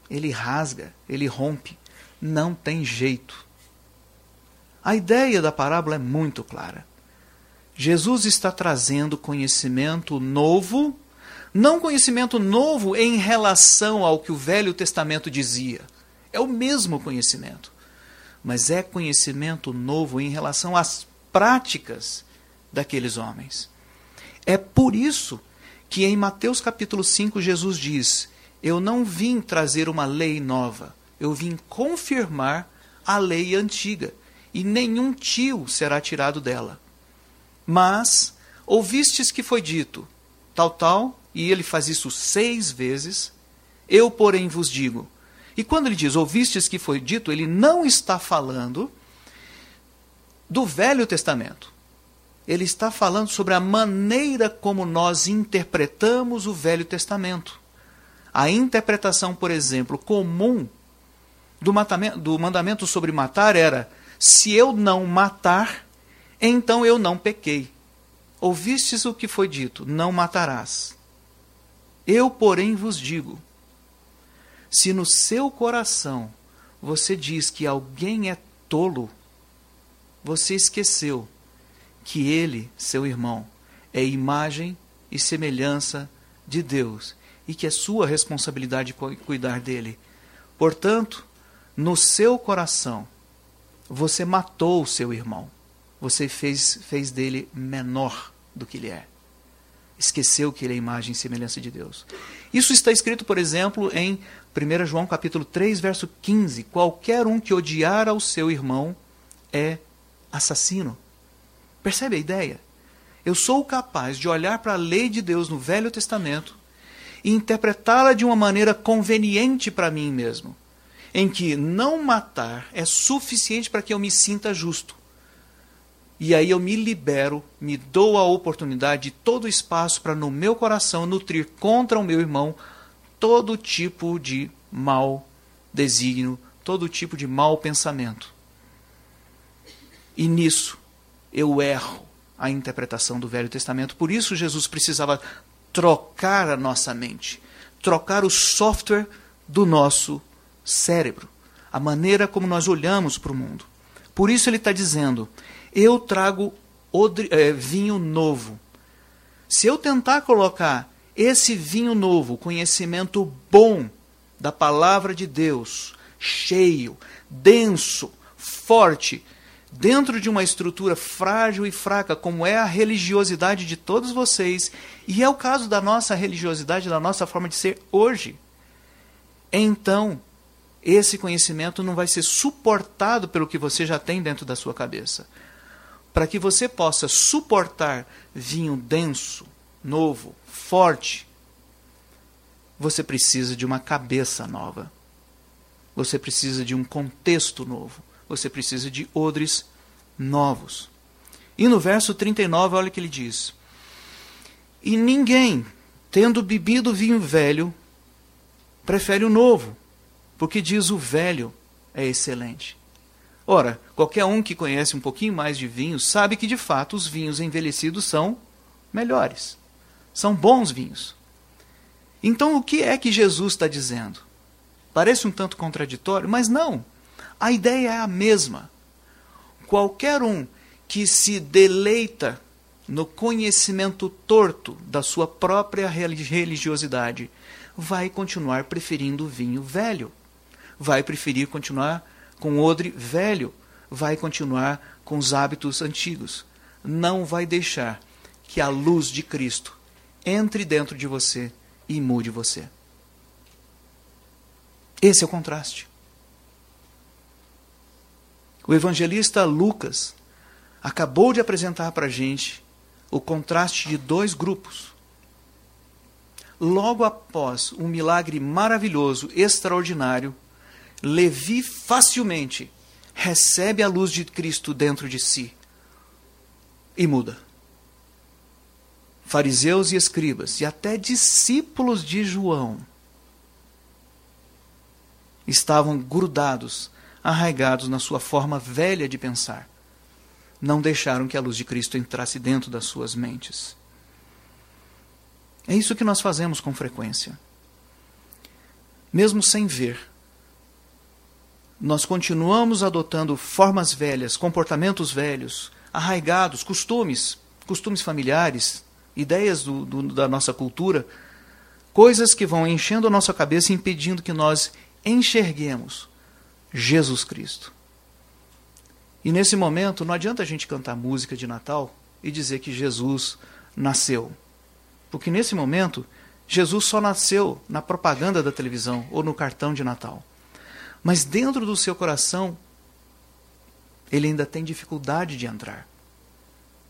ele rasga, ele rompe. Não tem jeito. A ideia da parábola é muito clara. Jesus está trazendo conhecimento novo, não conhecimento novo em relação ao que o Velho Testamento dizia. É o mesmo conhecimento, mas é conhecimento novo em relação às práticas daqueles homens. É por isso que em Mateus capítulo 5 Jesus diz: Eu não vim trazer uma lei nova, eu vim confirmar a lei antiga e nenhum tio será tirado dela. Mas ouvistes que foi dito, tal, tal, e ele faz isso seis vezes, eu, porém, vos digo. E quando ele diz ouvistes que foi dito, ele não está falando do Velho Testamento. Ele está falando sobre a maneira como nós interpretamos o Velho Testamento. A interpretação, por exemplo, comum do, do mandamento sobre matar era se eu não matar, então eu não pequei. Ouvistes o que foi dito: não matarás. Eu, porém, vos digo: se no seu coração você diz que alguém é tolo, você esqueceu que ele, seu irmão, é imagem e semelhança de Deus e que é sua responsabilidade cuidar dele. Portanto, no seu coração, você matou o seu irmão. Você fez, fez dele menor do que ele é. Esqueceu que ele é imagem e semelhança de Deus. Isso está escrito, por exemplo, em 1 João capítulo 3, verso 15. Qualquer um que odiar ao seu irmão é assassino. Percebe a ideia? Eu sou capaz de olhar para a lei de Deus no Velho Testamento e interpretá-la de uma maneira conveniente para mim mesmo em que não matar é suficiente para que eu me sinta justo. E aí eu me libero, me dou a oportunidade, todo o espaço para no meu coração nutrir contra o meu irmão todo tipo de mal desígnio, todo tipo de mau pensamento. E nisso eu erro a interpretação do Velho Testamento. Por isso Jesus precisava trocar a nossa mente, trocar o software do nosso cérebro, a maneira como nós olhamos para o mundo. Por isso ele está dizendo: eu trago é, vinho novo. Se eu tentar colocar esse vinho novo, conhecimento bom da palavra de Deus, cheio, denso, forte, dentro de uma estrutura frágil e fraca, como é a religiosidade de todos vocês, e é o caso da nossa religiosidade, da nossa forma de ser hoje, então esse conhecimento não vai ser suportado pelo que você já tem dentro da sua cabeça. Para que você possa suportar vinho denso, novo, forte, você precisa de uma cabeça nova. Você precisa de um contexto novo. Você precisa de odres novos. E no verso 39, olha o que ele diz: E ninguém, tendo bebido vinho velho, prefere o novo, porque diz o velho é excelente. Ora, qualquer um que conhece um pouquinho mais de vinho sabe que de fato os vinhos envelhecidos são melhores. São bons vinhos. Então o que é que Jesus está dizendo? Parece um tanto contraditório, mas não. A ideia é a mesma. Qualquer um que se deleita no conhecimento torto da sua própria religiosidade vai continuar preferindo vinho velho. Vai preferir continuar com odre velho. Vai continuar com os hábitos antigos. Não vai deixar que a luz de Cristo entre dentro de você e mude você. Esse é o contraste. O evangelista Lucas acabou de apresentar para a gente o contraste de dois grupos. Logo após um milagre maravilhoso, extraordinário, Levi facilmente recebe a luz de Cristo dentro de si e muda. Fariseus e escribas, e até discípulos de João, estavam grudados, arraigados na sua forma velha de pensar não deixaram que a luz de Cristo entrasse dentro das suas mentes. É isso que nós fazemos com frequência. Mesmo sem ver, nós continuamos adotando formas velhas, comportamentos velhos, arraigados, costumes, costumes familiares, ideias do, do, da nossa cultura, coisas que vão enchendo a nossa cabeça e impedindo que nós enxerguemos Jesus Cristo. E nesse momento, não adianta a gente cantar música de Natal e dizer que Jesus nasceu. Porque nesse momento, Jesus só nasceu na propaganda da televisão ou no cartão de Natal. Mas dentro do seu coração, ele ainda tem dificuldade de entrar.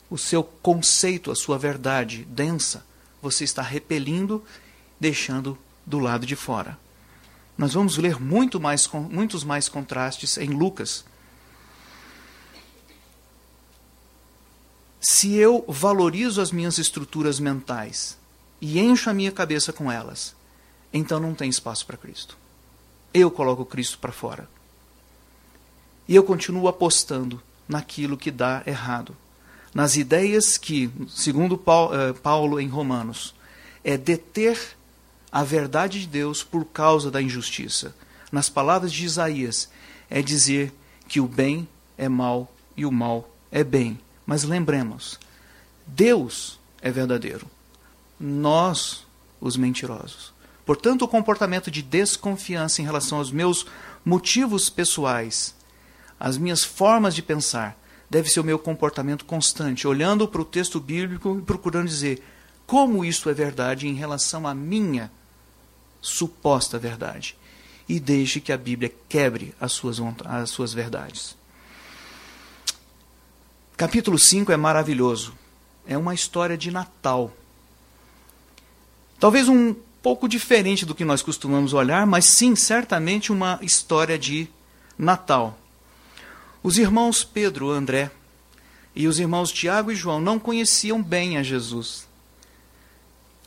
O seu conceito, a sua verdade densa, você está repelindo, deixando do lado de fora. Nós vamos ler muito mais, muitos mais contrastes em Lucas se eu valorizo as minhas estruturas mentais e encho a minha cabeça com elas, então não tem espaço para Cristo. Eu coloco Cristo para fora. E eu continuo apostando naquilo que dá errado. Nas ideias que, segundo eh, Paulo em Romanos, é deter a verdade de Deus por causa da injustiça. Nas palavras de Isaías, é dizer que o bem é mal e o mal é bem mas lembremos, Deus é verdadeiro, nós, os mentirosos. Portanto, o comportamento de desconfiança em relação aos meus motivos pessoais, as minhas formas de pensar, deve ser o meu comportamento constante, olhando para o texto bíblico e procurando dizer como isso é verdade em relação à minha suposta verdade. E deixe que a Bíblia quebre as suas, as suas verdades. Capítulo 5 é maravilhoso. É uma história de Natal. Talvez um pouco diferente do que nós costumamos olhar, mas sim, certamente uma história de Natal. Os irmãos Pedro, André e os irmãos Tiago e João não conheciam bem a Jesus.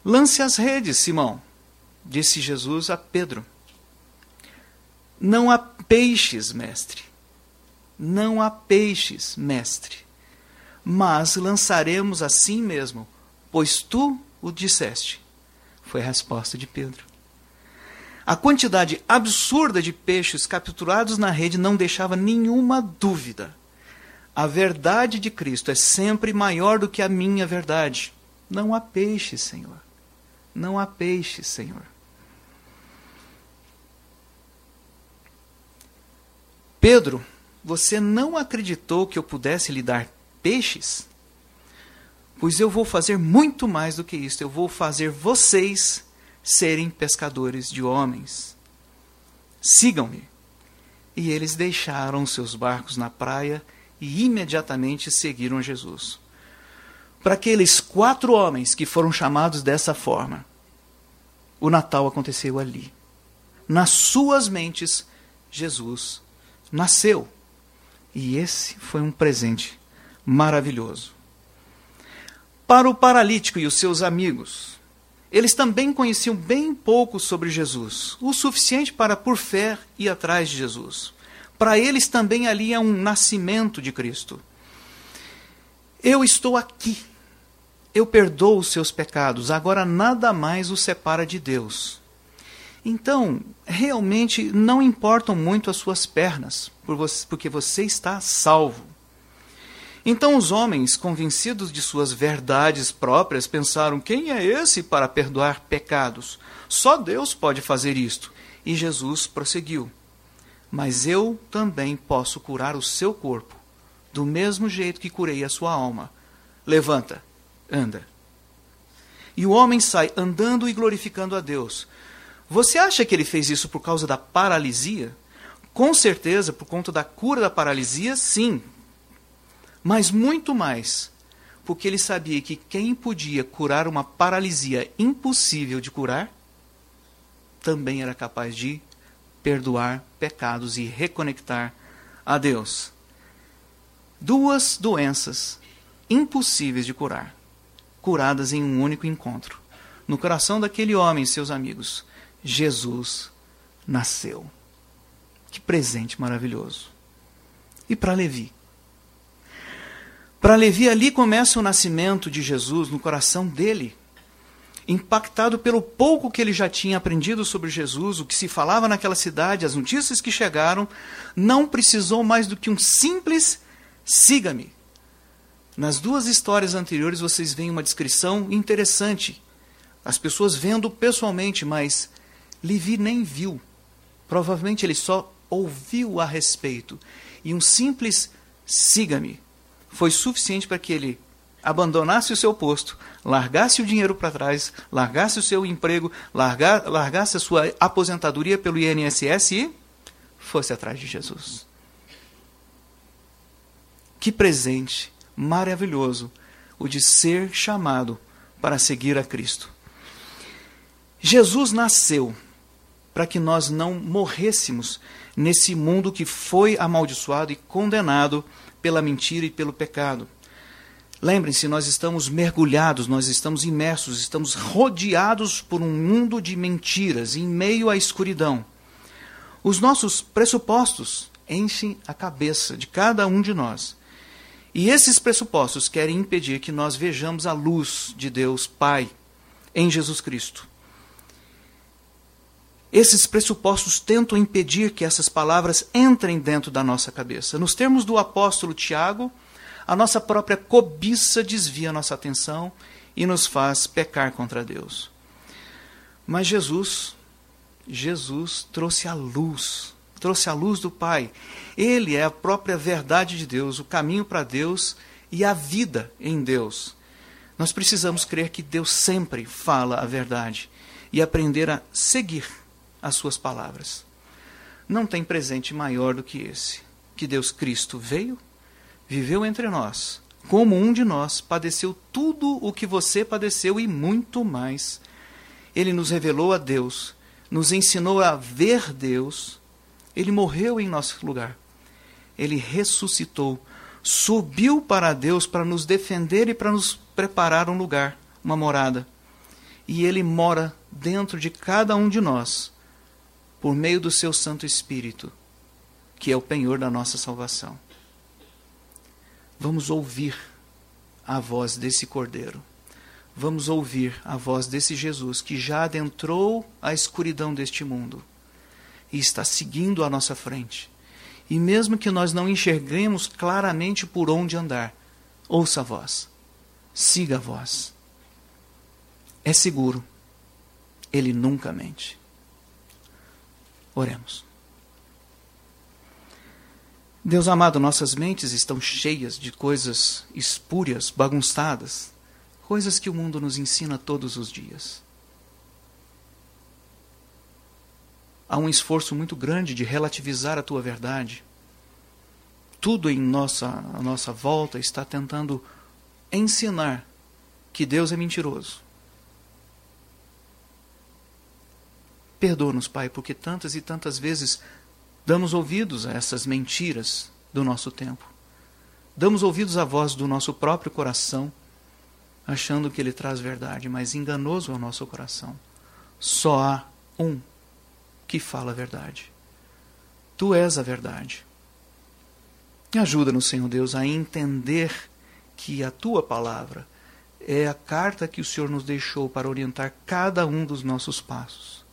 Lance as redes, Simão, disse Jesus a Pedro. Não há peixes, mestre. Não há peixes, mestre mas lançaremos assim mesmo, pois tu o disseste. Foi a resposta de Pedro. A quantidade absurda de peixes capturados na rede não deixava nenhuma dúvida. A verdade de Cristo é sempre maior do que a minha verdade. Não há peixe, Senhor. Não há peixe, Senhor. Pedro, você não acreditou que eu pudesse lhe dar peixes? Pois eu vou fazer muito mais do que isso. Eu vou fazer vocês serem pescadores de homens. Sigam-me. E eles deixaram seus barcos na praia e imediatamente seguiram Jesus. Para aqueles quatro homens que foram chamados dessa forma, O Natal aconteceu ali. Nas suas mentes, Jesus nasceu. E esse foi um presente maravilhoso. Para o paralítico e os seus amigos, eles também conheciam bem pouco sobre Jesus, o suficiente para, por fé, ir atrás de Jesus. Para eles também ali é um nascimento de Cristo. Eu estou aqui. Eu perdoo os seus pecados, agora nada mais os separa de Deus. Então, realmente não importam muito as suas pernas, porque você está salvo. Então os homens, convencidos de suas verdades próprias, pensaram: quem é esse para perdoar pecados? Só Deus pode fazer isto. E Jesus prosseguiu: Mas eu também posso curar o seu corpo, do mesmo jeito que curei a sua alma. Levanta, anda. E o homem sai andando e glorificando a Deus. Você acha que ele fez isso por causa da paralisia? Com certeza, por conta da cura da paralisia, sim. Mas muito mais, porque ele sabia que quem podia curar uma paralisia impossível de curar, também era capaz de perdoar pecados e reconectar a Deus. Duas doenças impossíveis de curar, curadas em um único encontro. No coração daquele homem seus amigos, Jesus nasceu. Que presente maravilhoso. E para Levi? Para Levi, ali começa o nascimento de Jesus no coração dele. Impactado pelo pouco que ele já tinha aprendido sobre Jesus, o que se falava naquela cidade, as notícias que chegaram, não precisou mais do que um simples siga-me. Nas duas histórias anteriores vocês veem uma descrição interessante. As pessoas vendo pessoalmente, mas Levi nem viu. Provavelmente ele só ouviu a respeito. E um simples siga-me foi suficiente para que ele abandonasse o seu posto, largasse o dinheiro para trás, largasse o seu emprego, largar, largasse a sua aposentadoria pelo INSS e fosse atrás de Jesus. Que presente maravilhoso o de ser chamado para seguir a Cristo. Jesus nasceu para que nós não morrêssemos nesse mundo que foi amaldiçoado e condenado pela mentira e pelo pecado. Lembrem-se, nós estamos mergulhados, nós estamos imersos, estamos rodeados por um mundo de mentiras, em meio à escuridão. Os nossos pressupostos enchem a cabeça de cada um de nós. E esses pressupostos querem impedir que nós vejamos a luz de Deus Pai em Jesus Cristo. Esses pressupostos tentam impedir que essas palavras entrem dentro da nossa cabeça. Nos termos do apóstolo Tiago, a nossa própria cobiça desvia a nossa atenção e nos faz pecar contra Deus. Mas Jesus, Jesus trouxe a luz, trouxe a luz do Pai. Ele é a própria verdade de Deus, o caminho para Deus e a vida em Deus. Nós precisamos crer que Deus sempre fala a verdade e aprender a seguir as suas palavras. Não tem presente maior do que esse: que Deus Cristo veio, viveu entre nós, como um de nós, padeceu tudo o que você padeceu e muito mais. Ele nos revelou a Deus, nos ensinou a ver Deus. Ele morreu em nosso lugar. Ele ressuscitou, subiu para Deus para nos defender e para nos preparar um lugar, uma morada. E ele mora dentro de cada um de nós por meio do seu Santo Espírito, que é o penhor da nossa salvação. Vamos ouvir a voz desse Cordeiro. Vamos ouvir a voz desse Jesus que já adentrou a escuridão deste mundo e está seguindo à nossa frente. E mesmo que nós não enxerguemos claramente por onde andar, ouça a voz, siga a voz. É seguro, ele nunca mente. Oremos. Deus amado, nossas mentes estão cheias de coisas espúrias, bagunçadas, coisas que o mundo nos ensina todos os dias. Há um esforço muito grande de relativizar a tua verdade. Tudo em nossa, a nossa volta está tentando ensinar que Deus é mentiroso Perdoa-nos, Pai, porque tantas e tantas vezes damos ouvidos a essas mentiras do nosso tempo. Damos ouvidos à voz do nosso próprio coração, achando que ele traz verdade, mas enganoso é o nosso coração. Só há um que fala a verdade. Tu és a verdade. E ajuda-nos, Senhor Deus, a entender que a tua palavra é a carta que o Senhor nos deixou para orientar cada um dos nossos passos.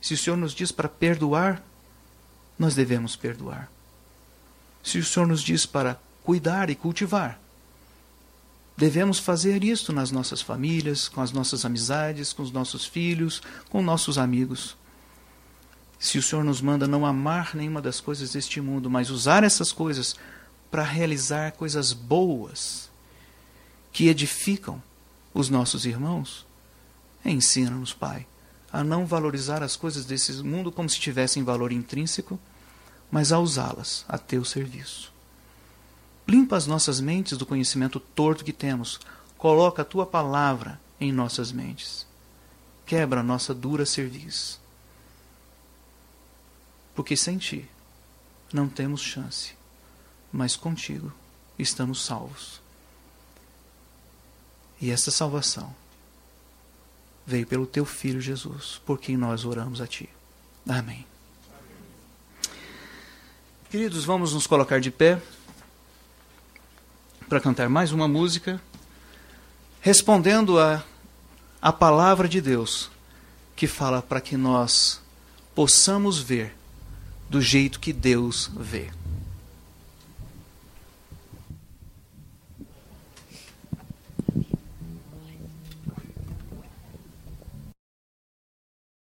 Se o Senhor nos diz para perdoar, nós devemos perdoar. Se o Senhor nos diz para cuidar e cultivar, devemos fazer isso nas nossas famílias, com as nossas amizades, com os nossos filhos, com nossos amigos. Se o Senhor nos manda não amar nenhuma das coisas deste mundo, mas usar essas coisas para realizar coisas boas, que edificam os nossos irmãos, ensina-nos, Pai, a não valorizar as coisas desse mundo como se tivessem valor intrínseco, mas a usá-las a teu serviço. Limpa as nossas mentes do conhecimento torto que temos. Coloca a tua palavra em nossas mentes. Quebra a nossa dura cerviz. Porque sem ti não temos chance, mas contigo estamos salvos. E essa salvação veio pelo teu filho Jesus, por quem nós oramos a ti. Amém. Queridos, vamos nos colocar de pé para cantar mais uma música, respondendo a, a palavra de Deus, que fala para que nós possamos ver do jeito que Deus vê.